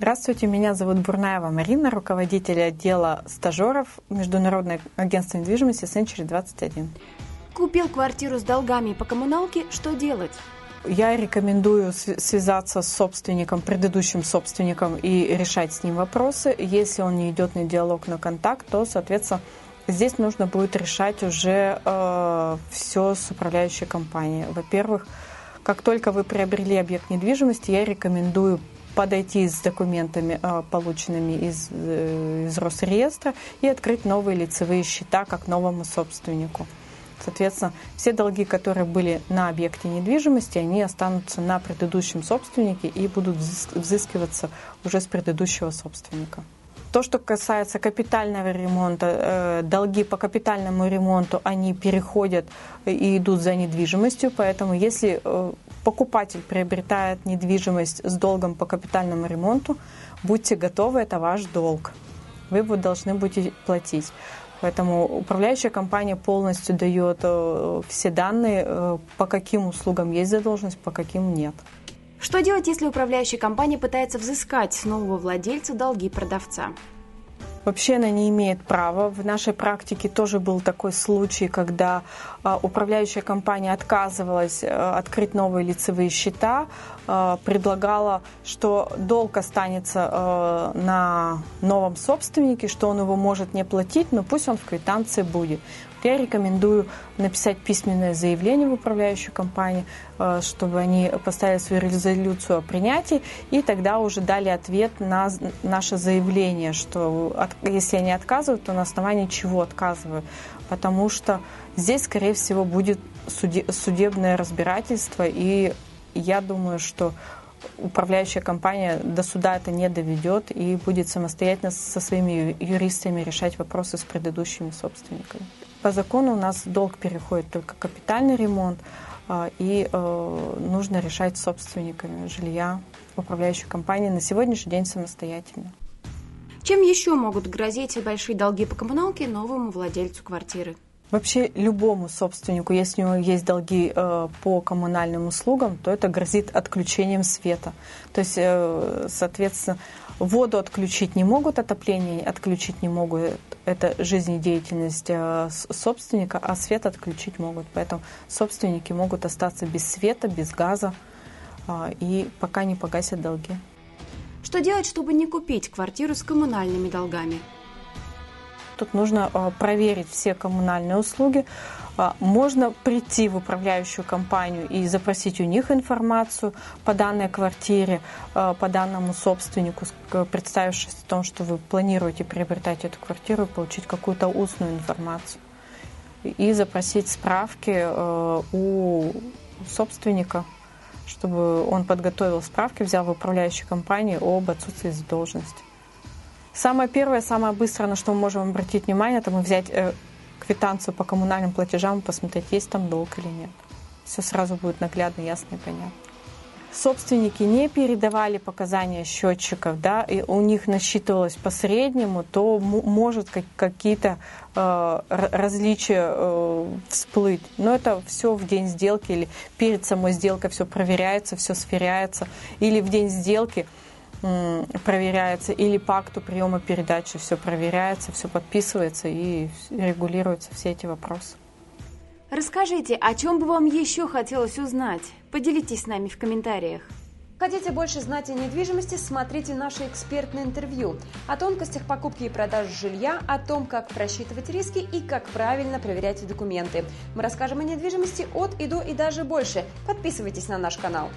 Здравствуйте, меня зовут Бурнаева Марина, руководитель отдела стажеров Международного агентства недвижимости Century 21. Купил квартиру с долгами по коммуналке, что делать? Я рекомендую связаться с собственником, предыдущим собственником и решать с ним вопросы. Если он не идет на диалог, на контакт, то, соответственно, здесь нужно будет решать уже э, все с управляющей компанией. Во-первых, как только вы приобрели объект недвижимости, я рекомендую подойти с документами, э, полученными из, э, из Росреестра, и открыть новые лицевые счета как новому собственнику. Соответственно, все долги, которые были на объекте недвижимости, они останутся на предыдущем собственнике и будут взыскиваться уже с предыдущего собственника. То, что касается капитального ремонта, э, долги по капитальному ремонту, они переходят и идут за недвижимостью, поэтому если э, покупатель приобретает недвижимость с долгом по капитальному ремонту, будьте готовы, это ваш долг. Вы должны будете платить. Поэтому управляющая компания полностью дает э, все данные, э, по каким услугам есть задолженность, по каким нет. Что делать, если управляющая компания пытается взыскать с нового владельца долги продавца? Вообще она не имеет права. В нашей практике тоже был такой случай, когда а, управляющая компания отказывалась а, открыть новые лицевые счета, а, предлагала, что долг останется на новом собственнике, что он его может не платить, но пусть он в квитанции будет я рекомендую написать письменное заявление в управляющую компанию, э, чтобы они поставили свою резолюцию о принятии, и тогда уже дали ответ на наше заявление, что если они отказывают, то на основании чего отказывают. Потому что здесь, скорее всего, будет судебное разбирательство, и я думаю, что управляющая компания до суда это не доведет и будет самостоятельно со своими юристами решать вопросы с предыдущими собственниками. По закону у нас долг переходит только капитальный ремонт, а, и э, нужно решать собственниками жилья управляющей компании на сегодняшний день самостоятельно. Чем еще могут грозить большие долги по коммуналке новому владельцу квартиры? Вообще любому собственнику, если у него есть долги э, по коммунальным услугам, то это грозит отключением света. То есть, э, соответственно, воду отключить не могут, отопление отключить не могут. Это жизнедеятельность э, собственника, а свет отключить могут. Поэтому собственники могут остаться без света, без газа э, и пока не погасят долги. Что делать, чтобы не купить квартиру с коммунальными долгами? Тут нужно а, проверить все коммунальные услуги. А, можно прийти в управляющую компанию и запросить у них информацию по данной квартире, а, по данному собственнику, представившись о том, что вы планируете приобретать эту квартиру, получить какую-то устную информацию. И запросить справки у собственника, чтобы он подготовил справки, взял в управляющей компании об отсутствии задолженности. Самое первое, самое быстрое, на что мы можем обратить внимание, это мы взять э, квитанцию по коммунальным платежам и посмотреть, есть там долг или нет. Все сразу будет наглядно, ясно и понятно. Собственники не передавали показания счетчиков, да, и у них насчитывалось по среднему, то может какие-то э, различия э, всплыть. Но это все в день сделки или перед самой сделкой все проверяется, все сверяется. Или в день сделки проверяется, или по акту приема передачи все проверяется, все подписывается и регулируются все эти вопросы. Расскажите, о чем бы вам еще хотелось узнать? Поделитесь с нами в комментариях. Хотите больше знать о недвижимости? Смотрите наше экспертное интервью о тонкостях покупки и продажи жилья, о том, как просчитывать риски и как правильно проверять документы. Мы расскажем о недвижимости от и до и даже больше. Подписывайтесь на наш канал.